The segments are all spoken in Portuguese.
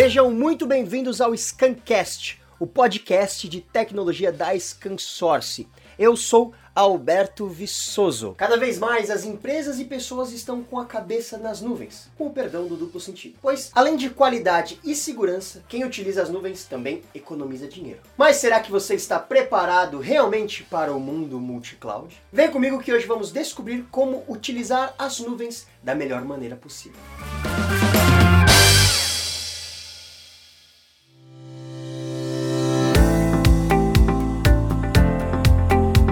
Sejam muito bem-vindos ao Scancast, o podcast de tecnologia da ScanSource. Eu sou Alberto Viçoso. Cada vez mais as empresas e pessoas estão com a cabeça nas nuvens, com o perdão do duplo sentido. Pois, além de qualidade e segurança, quem utiliza as nuvens também economiza dinheiro. Mas será que você está preparado realmente para o mundo multi-cloud? Vem comigo que hoje vamos descobrir como utilizar as nuvens da melhor maneira possível.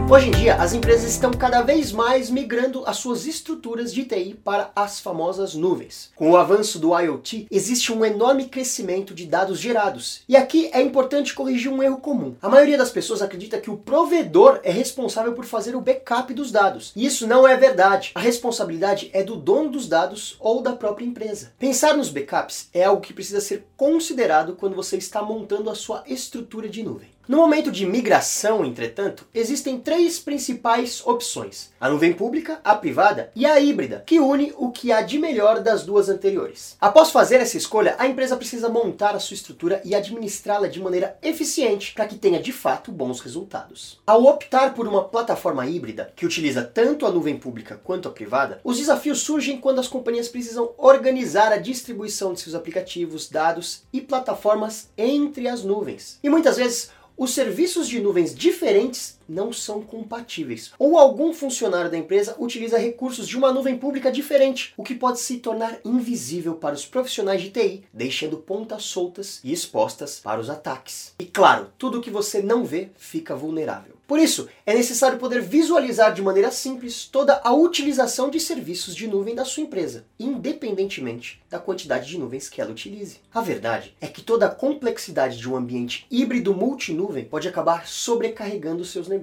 Hoje em dia, as empresas estão cada vez mais migrando as suas estruturas de TI para as famosas nuvens. Com o avanço do IoT, existe um enorme crescimento de dados gerados. E aqui é importante corrigir um erro comum. A maioria das pessoas acredita que o provedor é responsável por fazer o backup dos dados. E isso não é verdade. A responsabilidade é do dono dos dados ou da própria empresa. Pensar nos backups é algo que precisa ser considerado quando você está montando a sua estrutura de nuvem. No momento de migração, entretanto, existem três principais opções: a nuvem pública, a privada e a híbrida, que une o que há de melhor das duas anteriores. Após fazer essa escolha, a empresa precisa montar a sua estrutura e administrá-la de maneira eficiente para que tenha de fato bons resultados. Ao optar por uma plataforma híbrida que utiliza tanto a nuvem pública quanto a privada, os desafios surgem quando as companhias precisam organizar a distribuição de seus aplicativos, dados e plataformas entre as nuvens. E muitas vezes os serviços de nuvens diferentes não são compatíveis. Ou algum funcionário da empresa utiliza recursos de uma nuvem pública diferente, o que pode se tornar invisível para os profissionais de TI, deixando pontas soltas e expostas para os ataques. E claro, tudo que você não vê fica vulnerável. Por isso, é necessário poder visualizar de maneira simples toda a utilização de serviços de nuvem da sua empresa, independentemente da quantidade de nuvens que ela utilize. A verdade é que toda a complexidade de um ambiente híbrido multinuvem pode acabar sobrecarregando seus negócios.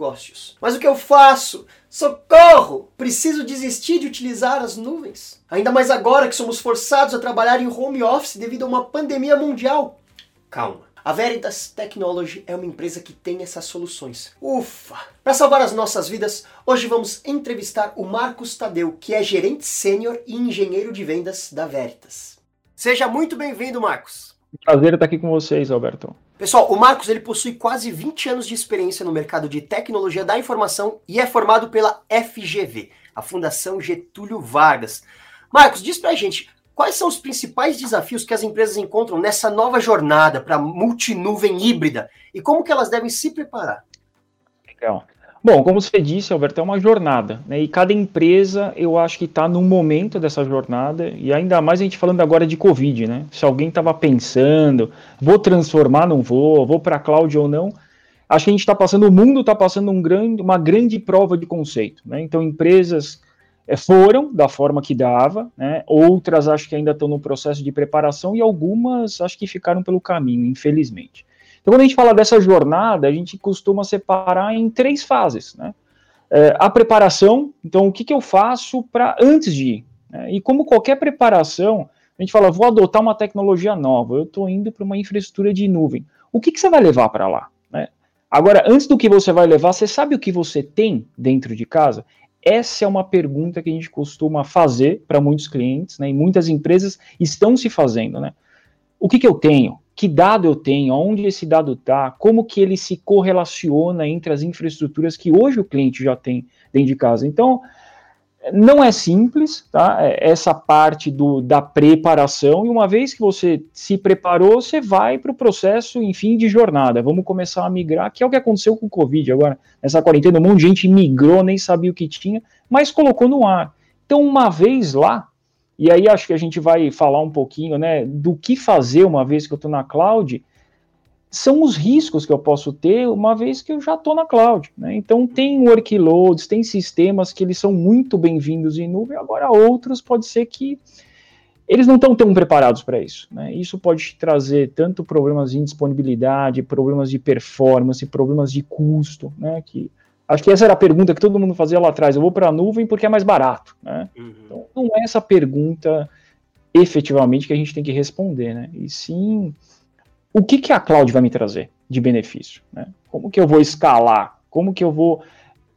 Mas o que eu faço? Socorro! Preciso desistir de utilizar as nuvens. Ainda mais agora que somos forçados a trabalhar em home office devido a uma pandemia mundial. Calma. A Veritas Technology é uma empresa que tem essas soluções. Ufa! Para salvar as nossas vidas, hoje vamos entrevistar o Marcos Tadeu, que é gerente sênior e engenheiro de vendas da Veritas. Seja muito bem-vindo, Marcos. Prazer estar aqui com vocês, Alberto. Pessoal, o Marcos ele possui quase 20 anos de experiência no mercado de tecnologia da informação e é formado pela FGV, a Fundação Getúlio Vargas. Marcos, diz pra gente, Quais são os principais desafios que as empresas encontram nessa nova jornada para multinuvem híbrida e como que elas devem se preparar? Legal. Bom, como você disse, Alberto, é uma jornada, né? E cada empresa, eu acho que está num momento dessa jornada, e ainda mais a gente falando agora de Covid, né? Se alguém estava pensando, vou transformar, não vou, vou para a cloud ou não, acho que a gente está passando, o mundo está passando um grande, uma grande prova de conceito, né? Então, empresas é, foram da forma que dava, né? outras acho que ainda estão no processo de preparação e algumas acho que ficaram pelo caminho, infelizmente. Então, quando a gente fala dessa jornada, a gente costuma separar em três fases. Né? É, a preparação, então, o que, que eu faço para antes de ir? Né? E como qualquer preparação, a gente fala, vou adotar uma tecnologia nova, eu estou indo para uma infraestrutura de nuvem. O que, que você vai levar para lá? Né? Agora, antes do que você vai levar, você sabe o que você tem dentro de casa? Essa é uma pergunta que a gente costuma fazer para muitos clientes, né, e muitas empresas estão se fazendo, né? O que, que eu tenho? Que dado eu tenho? Onde esse dado está? Como que ele se correlaciona entre as infraestruturas que hoje o cliente já tem dentro de casa? Então, não é simples, tá? É, essa parte do, da preparação, e uma vez que você se preparou, você vai para o processo, enfim, de jornada. Vamos começar a migrar, que é o que aconteceu com o Covid agora. Nessa quarentena, um monte de gente migrou, nem sabia o que tinha, mas colocou no ar. Então, uma vez lá, e aí acho que a gente vai falar um pouquinho, né, do que fazer uma vez que eu estou na cloud, são os riscos que eu posso ter uma vez que eu já estou na cloud. Né? Então, tem workloads, tem sistemas que eles são muito bem-vindos em nuvem, agora outros pode ser que eles não estão tão preparados para isso. Né? Isso pode trazer tanto problemas de indisponibilidade, problemas de performance, problemas de custo, né? que acho que essa era a pergunta que todo mundo fazia lá atrás, eu vou para a nuvem porque é mais barato. Né? Uhum. Então, não é essa pergunta efetivamente que a gente tem que responder, né? e sim o que, que a cloud vai me trazer de benefício? Né? Como que eu vou escalar? Como que eu vou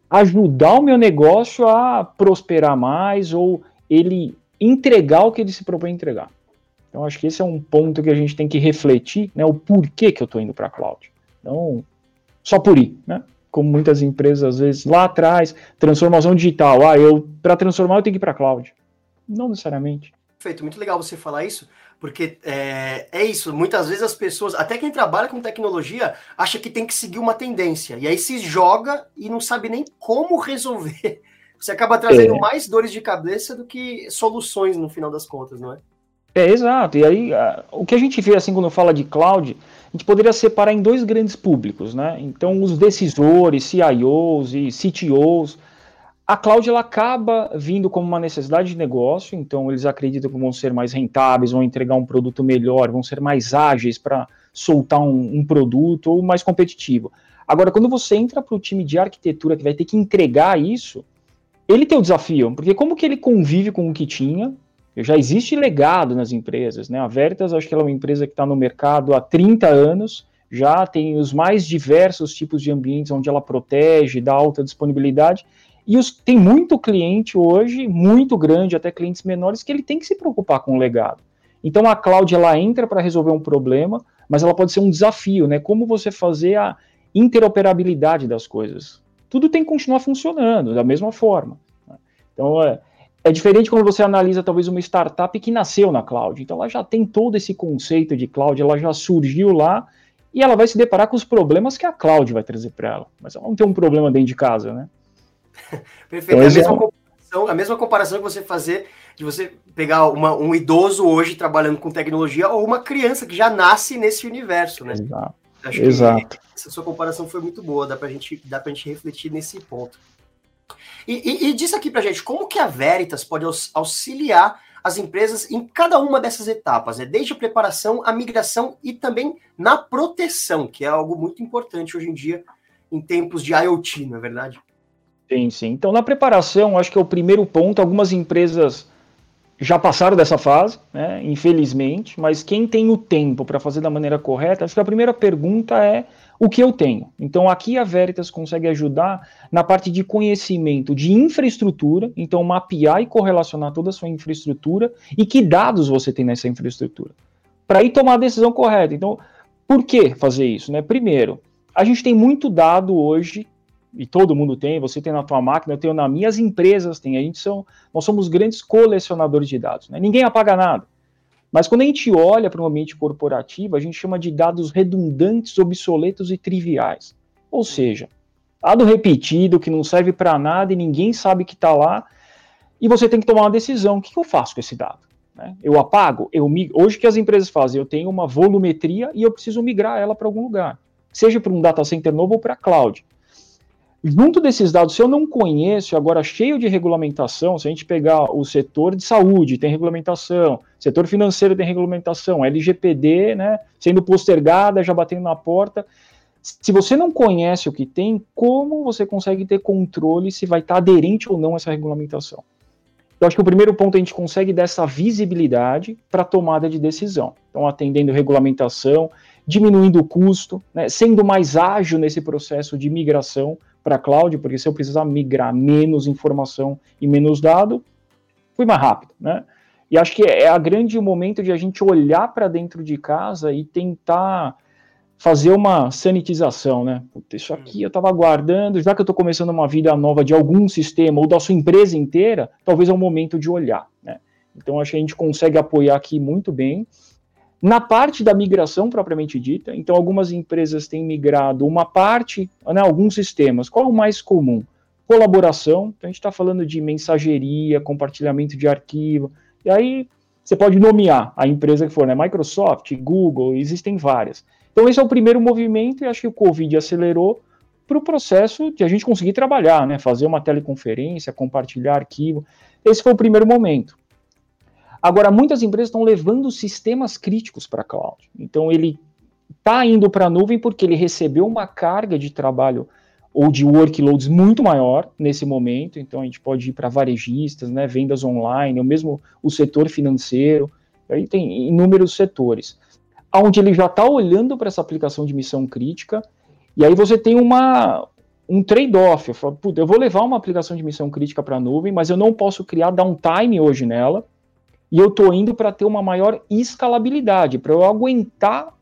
ajudar o meu negócio a prosperar mais ou ele entregar o que ele se propõe a entregar? Então, acho que esse é um ponto que a gente tem que refletir, né, o porquê que eu estou indo para a cloud. Então, só por ir, né? Como muitas empresas, às vezes, lá atrás, transformação digital, ah, eu, para transformar, eu tenho que ir para cloud. Não necessariamente. Perfeito, muito legal você falar isso, porque é, é, isso, muitas vezes as pessoas, até quem trabalha com tecnologia, acha que tem que seguir uma tendência, e aí se joga e não sabe nem como resolver. Você acaba trazendo é. mais dores de cabeça do que soluções no final das contas, não é? É, exato. E aí, o que a gente vê assim quando fala de cloud, gente poderia separar em dois grandes públicos, né? Então, os decisores, CIOs e CTOs, a cloud ela acaba vindo como uma necessidade de negócio, então eles acreditam que vão ser mais rentáveis, vão entregar um produto melhor, vão ser mais ágeis para soltar um, um, produto ou mais competitivo. Agora, quando você entra para o time de arquitetura que vai ter que entregar isso, ele tem o desafio, porque como que ele convive com o que tinha? Já existe legado nas empresas, né? A Veritas, acho que ela é uma empresa que está no mercado há 30 anos, já tem os mais diversos tipos de ambientes onde ela protege, dá alta disponibilidade, e os, tem muito cliente hoje, muito grande, até clientes menores, que ele tem que se preocupar com o legado. Então a cloud ela entra para resolver um problema, mas ela pode ser um desafio, né? Como você fazer a interoperabilidade das coisas. Tudo tem que continuar funcionando da mesma forma. Né? Então é, é diferente quando você analisa talvez uma startup que nasceu na cloud. Então ela já tem todo esse conceito de cloud, ela já surgiu lá e ela vai se deparar com os problemas que a cloud vai trazer para ela. Mas ela não tem um problema dentro de casa, né? Perfeito. Então, a, mesma é... comparação, a mesma comparação que você fazer de você pegar uma, um idoso hoje trabalhando com tecnologia ou uma criança que já nasce nesse universo, né? Exato. Acho Exato. essa sua comparação foi muito boa, dá pra gente, dá pra gente refletir nesse ponto. E, e, e diz aqui pra gente, como que a Veritas pode auxiliar as empresas em cada uma dessas etapas, né? desde a preparação, a migração e também na proteção, que é algo muito importante hoje em dia em tempos de IoT, não é verdade? Sim, sim. Então, na preparação, acho que é o primeiro ponto. Algumas empresas já passaram dessa fase, né, infelizmente, mas quem tem o tempo para fazer da maneira correta, acho que a primeira pergunta é o que eu tenho. Então, aqui a Veritas consegue ajudar na parte de conhecimento de infraestrutura, então mapear e correlacionar toda a sua infraestrutura e que dados você tem nessa infraestrutura, para ir tomar a decisão correta. Então, por que fazer isso? Né? Primeiro, a gente tem muito dado hoje e todo mundo tem, você tem na tua máquina, eu tenho na minha, as empresas têm, a gente são, nós somos grandes colecionadores de dados, né? ninguém apaga nada. Mas quando a gente olha para um ambiente corporativo, a gente chama de dados redundantes, obsoletos e triviais. Ou seja, dado repetido que não serve para nada e ninguém sabe que está lá, e você tem que tomar uma decisão. O que eu faço com esse dado? Né? Eu apago? Eu migro? Hoje que as empresas fazem? Eu tenho uma volumetria e eu preciso migrar ela para algum lugar. Seja para um data center novo ou para a cloud. Junto desses dados, se eu não conheço, agora cheio de regulamentação, se a gente pegar o setor de saúde, tem regulamentação, setor financeiro tem regulamentação, LGPD, né, sendo postergada, já batendo na porta. Se você não conhece o que tem, como você consegue ter controle se vai estar aderente ou não a essa regulamentação? Eu acho que o primeiro ponto a gente consegue dessa visibilidade para tomada de decisão. Então, atendendo regulamentação, diminuindo o custo, né, sendo mais ágil nesse processo de migração, para a cloud, porque se eu precisar migrar menos informação e menos dado, fui mais rápido, né? E acho que é a grande momento de a gente olhar para dentro de casa e tentar fazer uma sanitização, né? Isso aqui eu estava guardando, já que eu estou começando uma vida nova de algum sistema ou da sua empresa inteira, talvez é o momento de olhar, né? Então acho que a gente consegue apoiar aqui muito bem. Na parte da migração propriamente dita, então algumas empresas têm migrado uma parte, né, alguns sistemas. Qual é o mais comum? Colaboração, então a gente está falando de mensageria, compartilhamento de arquivo, e aí você pode nomear a empresa que for, né? Microsoft, Google, existem várias. Então esse é o primeiro movimento e acho que o Covid acelerou para o processo de a gente conseguir trabalhar, né? Fazer uma teleconferência, compartilhar arquivo. Esse foi o primeiro momento. Agora, muitas empresas estão levando sistemas críticos para a cloud. Então, ele está indo para a nuvem porque ele recebeu uma carga de trabalho ou de workloads muito maior nesse momento. Então, a gente pode ir para varejistas, né, vendas online, ou mesmo o setor financeiro. Aí tem inúmeros setores. Onde ele já está olhando para essa aplicação de missão crítica, e aí você tem uma, um trade-off. Eu, eu vou levar uma aplicação de missão crítica para a nuvem, mas eu não posso criar downtime hoje nela, e eu estou indo para ter uma maior escalabilidade, para eu aguentar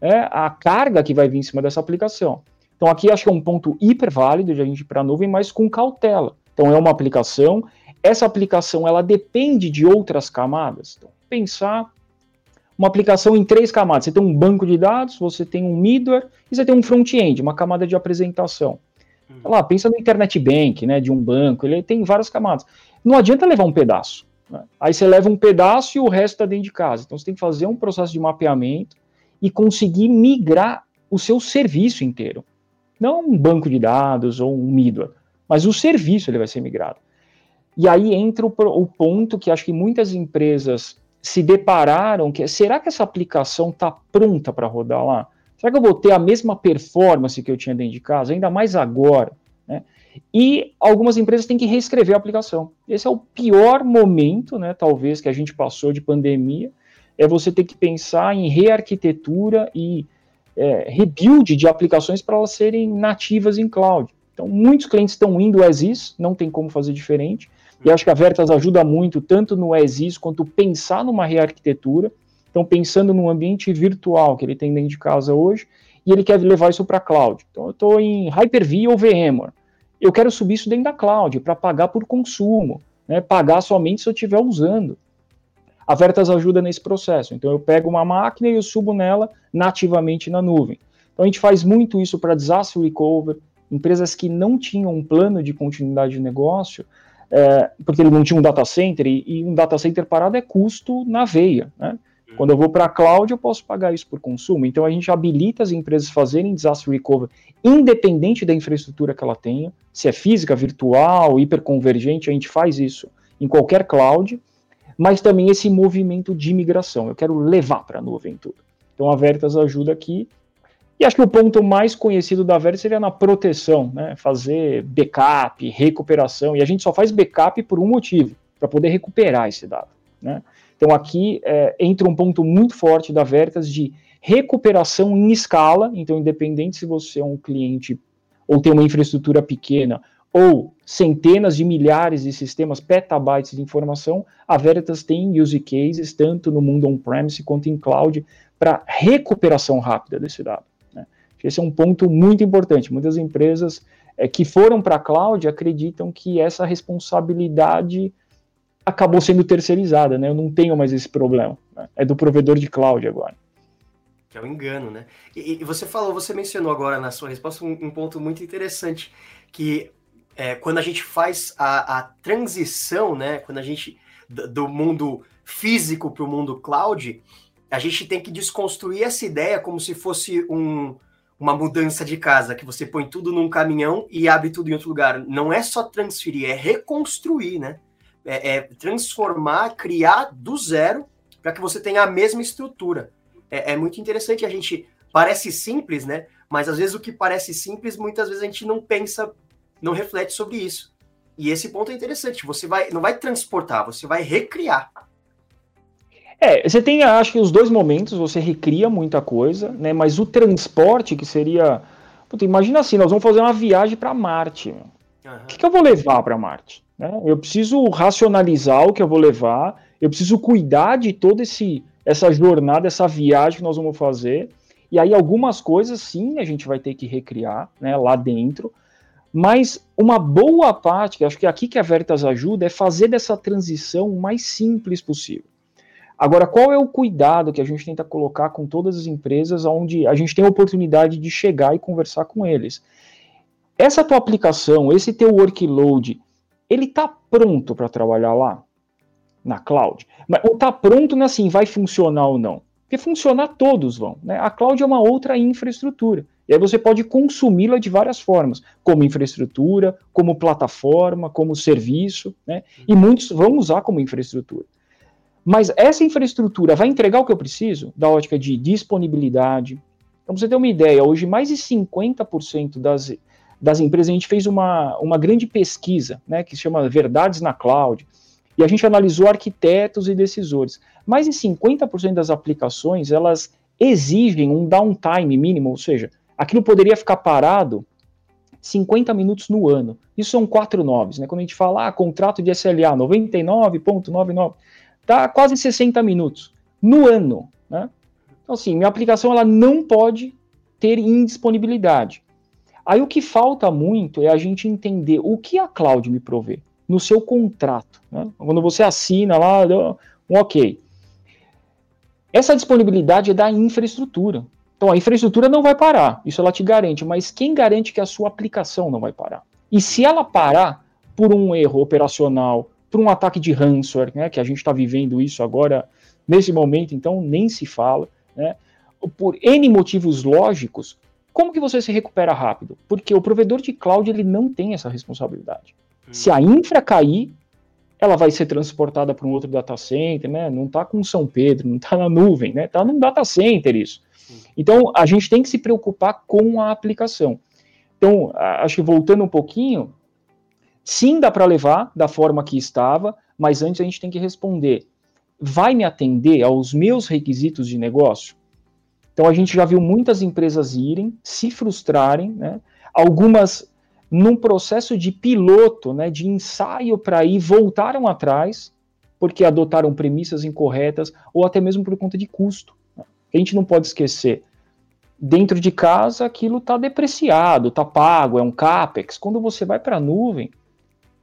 é, a carga que vai vir em cima dessa aplicação. Então aqui acho que é um ponto hiper válido de a gente ir para a nuvem, mas com cautela. Então é uma aplicação, essa aplicação ela depende de outras camadas. Então, pensar uma aplicação em três camadas. Você tem um banco de dados, você tem um middleware e você tem um front-end, uma camada de apresentação. Uhum. Lá, pensa no Internet Bank, né, de um banco, ele tem várias camadas. Não adianta levar um pedaço. Né? Aí você leva um pedaço e o resto está dentro de casa. Então você tem que fazer um processo de mapeamento e conseguir migrar o seu serviço inteiro. Não um banco de dados ou um middleware, mas o serviço ele vai ser migrado. E aí entra o, o ponto que acho que muitas empresas se depararam que será que essa aplicação está pronta para rodar lá? Será que eu vou ter a mesma performance que eu tinha dentro de casa, ainda mais agora? E algumas empresas têm que reescrever a aplicação. Esse é o pior momento, né, talvez, que a gente passou de pandemia, é você ter que pensar em rearquitetura e é, rebuild de aplicações para elas serem nativas em cloud. Então, muitos clientes estão indo as is, não tem como fazer diferente, e acho que a Veritas ajuda muito, tanto no as is, quanto pensar numa rearquitetura, então pensando num ambiente virtual que ele tem dentro de casa hoje, e ele quer levar isso para cloud. Então, eu estou em Hyper-V ou VMware, eu quero subir isso dentro da cloud, para pagar por consumo, né, pagar somente se eu estiver usando. A Veritas ajuda nesse processo. Então eu pego uma máquina e eu subo nela nativamente na nuvem. Então a gente faz muito isso para disaster recovery, empresas que não tinham um plano de continuidade de negócio, é, porque ele não tinha um data center, e, e, um data center parado é custo na veia. Né? Uhum. Quando eu vou para a cloud, eu posso pagar isso por consumo. Então a gente habilita as empresas fazerem disaster recovery, independente da infraestrutura que ela tenha, se é física, virtual, hiperconvergente, a gente faz isso em qualquer cloud mas também esse movimento de migração. Eu quero levar para a nuvem tudo. Então a Veritas ajuda aqui. E acho que o ponto mais conhecido da Veritas seria na proteção, né? fazer backup, recuperação. E a gente só faz backup por um motivo, para poder recuperar esse dado. Né? Então aqui é, entra um ponto muito forte da Veritas de recuperação em escala. Então, independente se você é um cliente ou tem uma infraestrutura pequena ou centenas de milhares de sistemas, petabytes de informação, a Veritas tem use cases tanto no mundo on-premise quanto em cloud para recuperação rápida desse dado. Né? Esse é um ponto muito importante. Muitas empresas é, que foram para a cloud acreditam que essa responsabilidade acabou sendo terceirizada, né? Eu não tenho mais esse problema. Né? É do provedor de cloud agora. Que é o um engano, né? E, e, você falou, você mencionou agora na sua resposta um, um ponto muito interessante, que é, quando a gente faz a, a, transição, né, quando a gente do mundo físico para o mundo cloud, a gente tem que desconstruir essa ideia como se fosse um, uma mudança de casa, que você põe tudo num caminhão e abre tudo em outro lugar. Não é só transferir, é reconstruir, né? É, é transformar, criar do zero para que você tenha a mesma estrutura. É, é muito interessante a gente parece simples, né? Mas às vezes o que parece simples, muitas vezes a gente não pensa não reflete sobre isso. E esse ponto é interessante. Você vai, não vai transportar, você vai recriar. É, você tem, acho que os dois momentos, você recria muita coisa, né? Mas o transporte, que seria. Puta, imagina assim, nós vamos fazer uma viagem para Marte. Uhum. O que, que, eu vou levar para Marte? Né? Eu preciso racionalizar o que eu vou levar, eu preciso cuidar de toda esse, essa jornada, essa viagem que nós vamos fazer. E aí, algumas coisas, sim, a gente vai ter que recriar né, lá dentro. Mas uma boa parte, que acho que é aqui que a Veritas ajuda, é fazer dessa transição o mais simples possível. Agora, qual é o cuidado que a gente tenta colocar com todas as empresas onde a gente tem a oportunidade de chegar e conversar com eles? Essa tua aplicação, esse teu workload, ele está pronto para trabalhar lá? Na cloud? Mas, ou está pronto, né, assim, vai funcionar ou não? Porque funcionar todos vão. Né? A cloud é uma outra infraestrutura. E aí você pode consumi-la de várias formas, como infraestrutura, como plataforma, como serviço, né? E muitos vão usar como infraestrutura. Mas essa infraestrutura vai entregar o que eu preciso, da ótica de disponibilidade. Então, você ter uma ideia, hoje mais de 50% das, das empresas, a gente fez uma, uma grande pesquisa, né, que se chama Verdades na Cloud, e a gente analisou arquitetos e decisores. Mais de 50% das aplicações, elas exigem um downtime mínimo, ou seja, aquilo poderia ficar parado 50 minutos no ano. Isso são quatro noves, né? Quando a gente fala, ah, contrato de SLA 99.99, Tá quase 60 minutos no ano, né? Então, assim, minha aplicação ela não pode ter indisponibilidade. Aí o que falta muito é a gente entender o que a cloud me provê no seu contrato. Né? Quando você assina lá, um ok. Essa disponibilidade é da infraestrutura. Então a infraestrutura não vai parar, isso ela te garante, mas quem garante que a sua aplicação não vai parar? E se ela parar por um erro operacional, por um ataque de ransomware, né, que a gente está vivendo isso agora, nesse momento, então nem se fala, né, por N motivos lógicos, como que você se recupera rápido? Porque o provedor de cloud ele não tem essa responsabilidade. Hum. Se a infra cair, ela vai ser transportada para um outro data center, né? Não está com São Pedro, não está na nuvem, né? Está num data center isso. Então a gente tem que se preocupar com a aplicação. Então acho que voltando um pouquinho, sim dá para levar da forma que estava, mas antes a gente tem que responder: vai me atender aos meus requisitos de negócio? Então a gente já viu muitas empresas irem, se frustrarem, né? Algumas num processo de piloto, né, de ensaio para ir, voltaram atrás, porque adotaram premissas incorretas, ou até mesmo por conta de custo. Né? A gente não pode esquecer. Dentro de casa, aquilo está depreciado, está pago, é um CAPEX. Quando você vai para a nuvem,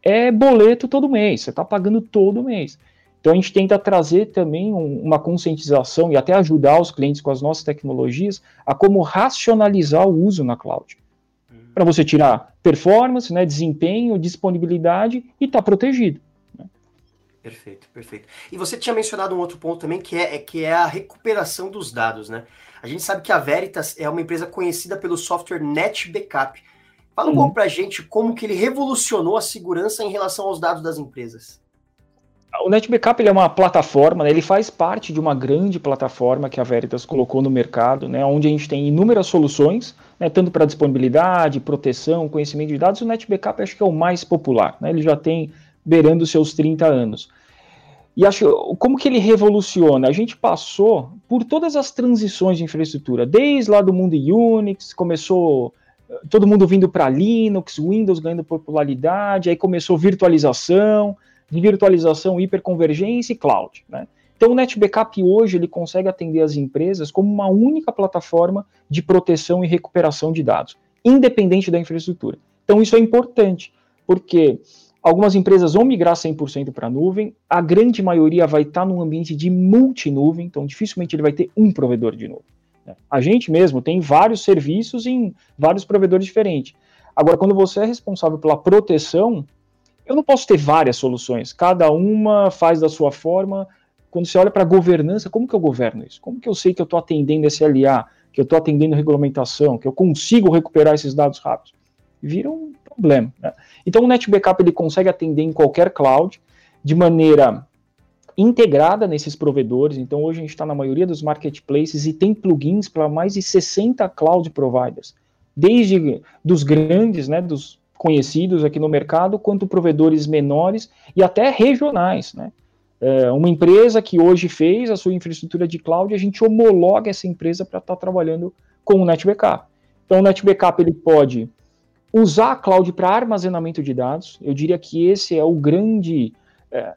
é boleto todo mês, você está pagando todo mês. Então a gente tenta trazer também um, uma conscientização e até ajudar os clientes com as nossas tecnologias a como racionalizar o uso na cloud para você tirar performance, né, desempenho, disponibilidade e estar tá protegido. Né? Perfeito, perfeito. E você tinha mencionado um outro ponto também que é, é, que é a recuperação dos dados, né? A gente sabe que a Veritas é uma empresa conhecida pelo software Net Backup. Fala um uhum. pouco para a gente como que ele revolucionou a segurança em relação aos dados das empresas. O NetBackup é uma plataforma, né, ele faz parte de uma grande plataforma que a Veritas colocou no mercado, né, onde a gente tem inúmeras soluções, né, tanto para disponibilidade, proteção, conhecimento de dados. O NetBackup acho que é o mais popular, né, ele já tem beirando seus 30 anos. E acho como que ele revoluciona? A gente passou por todas as transições de infraestrutura, desde lá do mundo Unix, começou eh, todo mundo vindo para Linux, Windows ganhando popularidade, aí começou virtualização, de virtualização, hiperconvergência e cloud. Né? Então o NetBackup hoje ele consegue atender as empresas como uma única plataforma de proteção e recuperação de dados, independente da infraestrutura. Então isso é importante, porque algumas empresas vão migrar 100% para a nuvem, a grande maioria vai estar num ambiente de multinuvem, então dificilmente ele vai ter um provedor de nuvem. Né? A gente mesmo tem vários serviços em vários provedores diferentes. Agora, quando você é responsável pela proteção, eu não posso ter várias soluções, cada uma faz da sua forma. Quando você olha para a governança, como que eu governo isso? Como que eu sei que eu estou atendendo SLA, que eu estou atendendo regulamentação, que eu consigo recuperar esses dados rápidos? Vira um problema. Né? Então o NetBackup ele consegue atender em qualquer cloud de maneira integrada nesses provedores. Então hoje a gente está na maioria dos marketplaces e tem plugins para mais de 60 cloud providers, desde dos grandes, né, dos conhecidos aqui no mercado, quanto provedores menores e até regionais, né? É uma empresa que hoje fez a sua infraestrutura de cloud, a gente homologa essa empresa para estar tá trabalhando com o NetBackup. Então, o NetBackup ele pode usar a cloud para armazenamento de dados. Eu diria que esse é o grande é,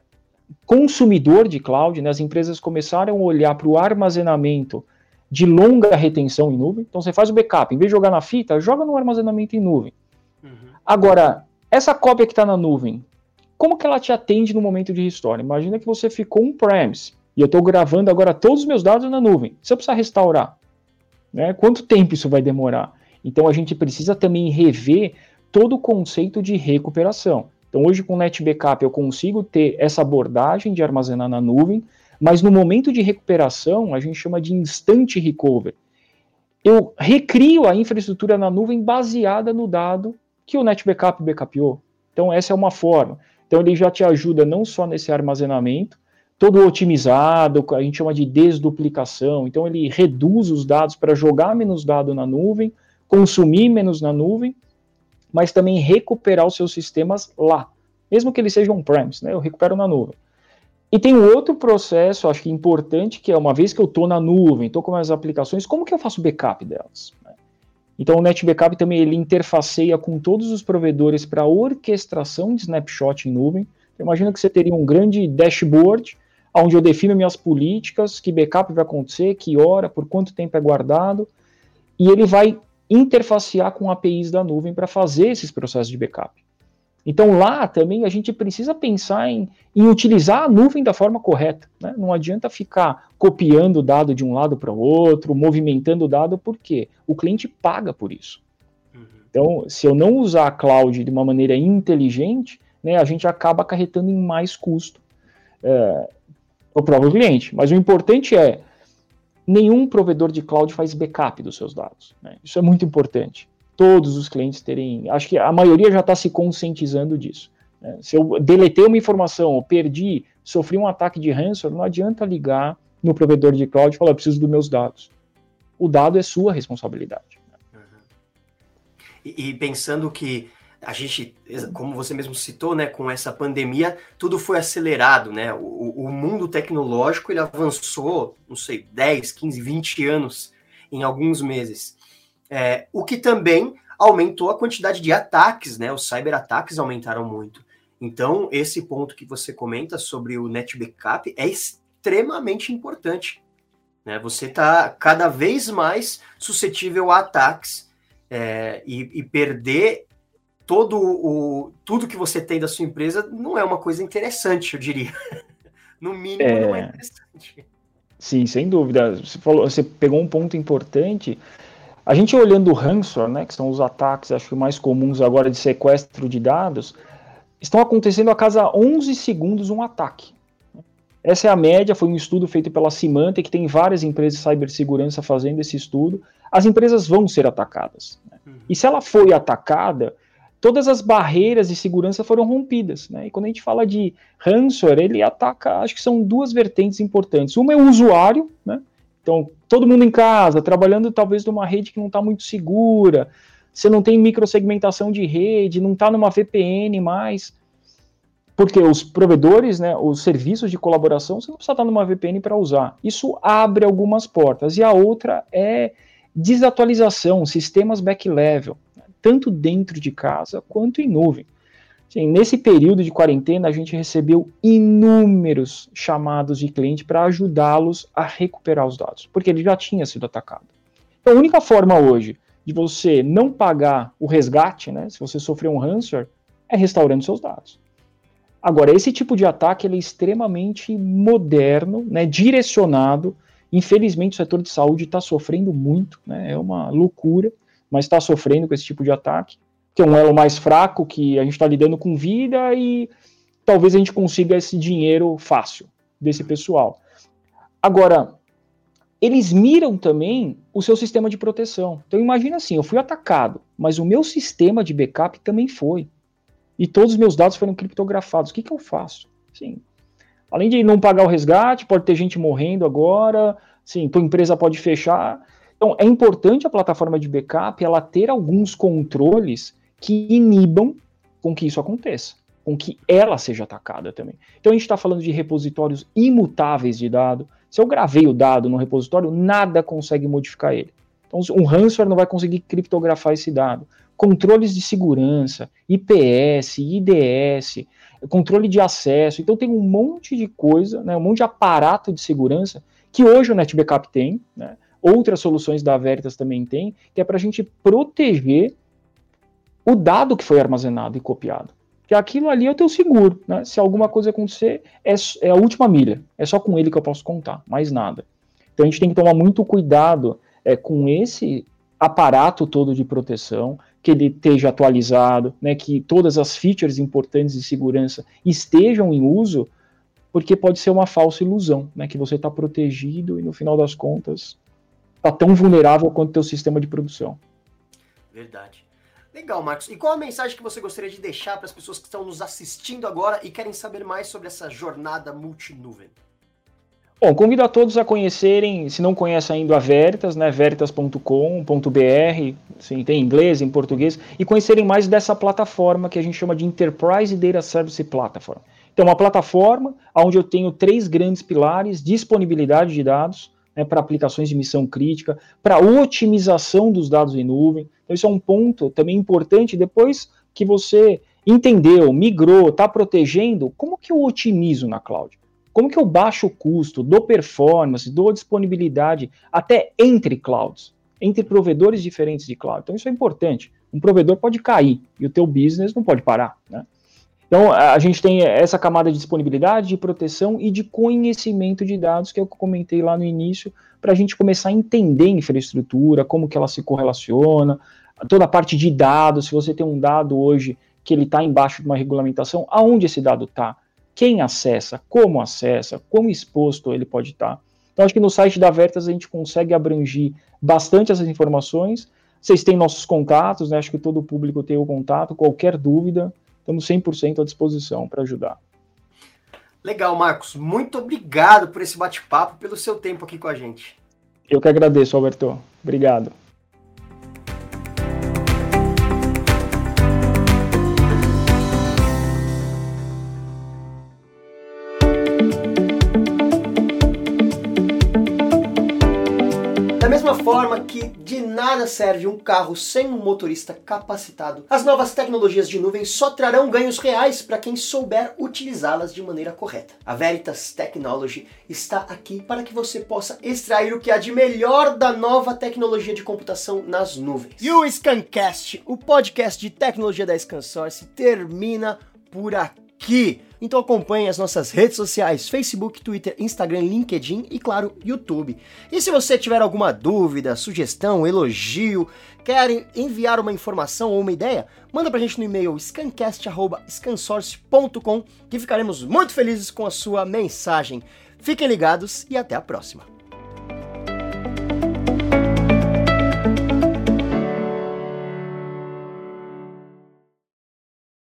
consumidor de cloud. Né? As empresas começaram a olhar para o armazenamento de longa retenção em nuvem. Então, você faz o backup, em vez de jogar na fita, joga no armazenamento em nuvem. Agora, essa cópia que está na nuvem, como que ela te atende no momento de restore? Imagina que você ficou on-premise e eu estou gravando agora todos os meus dados na nuvem. Se eu precisar restaurar, né, quanto tempo isso vai demorar? Então a gente precisa também rever todo o conceito de recuperação. Então hoje com o NetBackup eu consigo ter essa abordagem de armazenar na nuvem, mas no momento de recuperação a gente chama de instant recovery. Eu recrio a infraestrutura na nuvem baseada no dado que o NetBackup backupou. Então, essa é uma forma. Então, ele já te ajuda não só nesse armazenamento, todo otimizado, a gente chama de desduplicação. Então, ele reduz os dados para jogar menos dado na nuvem, consumir menos na nuvem, mas também recuperar os seus sistemas lá, mesmo que eles sejam on-premise, né? Eu recupero na nuvem. E tem outro processo, acho que importante, que é uma vez que eu estou na nuvem, estou com as aplicações, como que eu faço backup delas? Então o NetBackup também ele interfaceia com todos os provedores para orquestração de snapshot em nuvem. Então, imagina que você teria um grande dashboard onde eu defino minhas políticas, que backup vai acontecer, que hora, por quanto tempo é guardado, e ele vai interfacear com APIs da nuvem para fazer esses processos de backup. Então lá também a gente precisa pensar em, em utilizar a nuvem da forma correta. Né? Não adianta ficar copiando o dado de um lado para o outro, movimentando o dado, porque o cliente paga por isso. Uhum. Então, se eu não usar a cloud de uma maneira inteligente, né, a gente acaba acarretando em mais custo é, para o próprio cliente. Mas o importante é, nenhum provedor de cloud faz backup dos seus dados. Né? Isso é muito importante todos os clientes terem. Acho que a maioria já está se conscientizando disso. Né? Se eu deletei uma informação, perdi, sofri um ataque de ransomware, não adianta ligar no provedor de cloud e falar, eu preciso dos meus dados. O dado é sua responsabilidade. Uhum. E, e pensando que a gente, como você mesmo citou, né, com essa pandemia, tudo foi acelerado, né? O, o, mundo tecnológico ele avançou, não sei, 10, 15, 20 anos em alguns meses. É, o que também aumentou a quantidade de ataques, né? Os cyberataques aumentaram muito. Então, esse ponto que você comenta sobre o net backup é extremamente importante. Né? Você está cada vez mais suscetível a ataques é, e, e, perder todo o tudo que você tem da sua empresa não é uma coisa interessante, eu diria. no mínimo, é... não é interessante. Sim, sem dúvida. Você, falou, você pegou um ponto importante a gente olhando o ransomware, né, que são os ataques, acho que mais comuns agora de sequestro de dados, estão acontecendo a cada 11 segundos um ataque. Essa é a média, foi um estudo feito pela Symantec, que tem várias empresas de cibersegurança fazendo esse estudo. As empresas vão ser atacadas. Né? Uhum. E se ela foi atacada, todas as barreiras de segurança foram rompidas. Né? E quando a gente fala de ransomware, ele ataca, acho que são duas vertentes importantes. Uma é o usuário, né? Então, todo mundo em casa, trabalhando talvez numa rede que não está muito segura, você não tem microsegmentação de rede, não está numa VPN mais. Porque os provedores, né, os serviços de colaboração, você não precisa estar numa VPN para usar. Isso abre algumas portas. E a outra é desatualização, sistemas back-level, tanto dentro de casa quanto em nuvem. Sim, nesse período de quarentena, a gente recebeu inúmeros chamados de cliente para ajudá-los a recuperar os dados, porque ele já tinha sido atacado. Então, a única forma hoje de você não pagar o resgate, né, se você sofreu um ransomware, é restaurando seus dados. Agora, esse tipo de ataque é extremamente moderno, né, direcionado. Infelizmente, o setor de saúde está sofrendo muito, né, é uma loucura, mas está sofrendo com esse tipo de ataque que é um elo mais fraco, que a gente está lidando com vida e talvez a gente consiga esse dinheiro fácil desse pessoal. Agora, eles miram também o seu sistema de proteção. Então imagina assim, eu fui atacado, mas o meu sistema de backup também foi. E todos os meus dados foram criptografados. O que, que eu faço? Sim. Além de não pagar o resgate, pode ter gente morrendo agora, sim, tua empresa pode fechar. Então é importante a plataforma de backup ela ter alguns controles que inibam com que isso aconteça, com que ela seja atacada também. Então a gente está falando de repositórios imutáveis de dado. Se eu gravei o dado no repositório, nada consegue modificar ele. Então um ransomware não vai conseguir criptografar esse dado. Controles de segurança, IPS, IDS, controle de acesso. Então tem um monte de coisa, né, um monte de aparato de segurança que hoje o NetBackup tem, né, outras soluções da Veritas também tem, que é para a gente proteger o dado que foi armazenado e copiado. Que aquilo ali é o teu seguro, né? Se alguma coisa acontecer, é, é a última milha. É só com ele que eu posso contar, mais nada. Então a gente tem que tomar muito cuidado é, com esse aparato todo de proteção, que ele esteja atualizado, né, que todas as features importantes de segurança estejam em uso, porque pode ser uma falsa ilusão, né, que você está protegido e no final das contas está tão vulnerável quanto o teu sistema de produção. Verdade. Legal, Marcos. E qual a mensagem que você gostaria de deixar para as pessoas que estão nos assistindo agora e querem saber mais sobre essa jornada multinuvem? Bom, convido a todos a conhecerem, se não conhecem ainda a Veritas, né, veritas.com.br, sim, tem em inglês, em português, e conhecerem mais dessa plataforma que a gente chama de Enterprise Data Service Platform. Então, uma plataforma onde eu tenho três grandes pilares: disponibilidade de dados, né, para aplicações de missão crítica, para otimização dos dados em nuvem. Então, isso é um ponto também importante. Depois que você entendeu, migrou, está protegendo, como que eu otimizo na cloud? como que eu baixo o custo, dou performance, dou disponibilidade até entre clouds, entre provedores diferentes de cloud. Então isso é importante. Um provedor pode cair e o teu business não pode parar, né? Então, a gente tem essa camada de disponibilidade, de proteção e de conhecimento de dados, que é o que eu comentei lá no início, para a gente começar a entender a infraestrutura, como que ela se correlaciona, toda a parte de dados, se você tem um dado hoje que ele está embaixo de uma regulamentação, aonde esse dado está, quem acessa, como acessa, como exposto ele pode estar. Tá. Então, acho que no site da Vertas a gente consegue abranger bastante essas informações. Vocês têm nossos contatos, né? acho que todo o público tem o contato, qualquer dúvida, estamos 100% à disposição para ajudar. Legal, Marcos. Muito obrigado por esse bate-papo, pelo seu tempo aqui com a gente. Eu que agradeço, Alberto. Obrigado. Que de nada serve um carro sem um motorista capacitado, as novas tecnologias de nuvem só trarão ganhos reais para quem souber utilizá-las de maneira correta. A Veritas Technology está aqui para que você possa extrair o que há de melhor da nova tecnologia de computação nas nuvens. E o Scancast, o podcast de tecnologia da ScanSource, termina por aqui. Então acompanhe as nossas redes sociais, Facebook, Twitter, Instagram, LinkedIn e claro, YouTube. E se você tiver alguma dúvida, sugestão, elogio, quer enviar uma informação ou uma ideia, manda pra gente no e-mail scancast@scansource.com que ficaremos muito felizes com a sua mensagem. Fiquem ligados e até a próxima.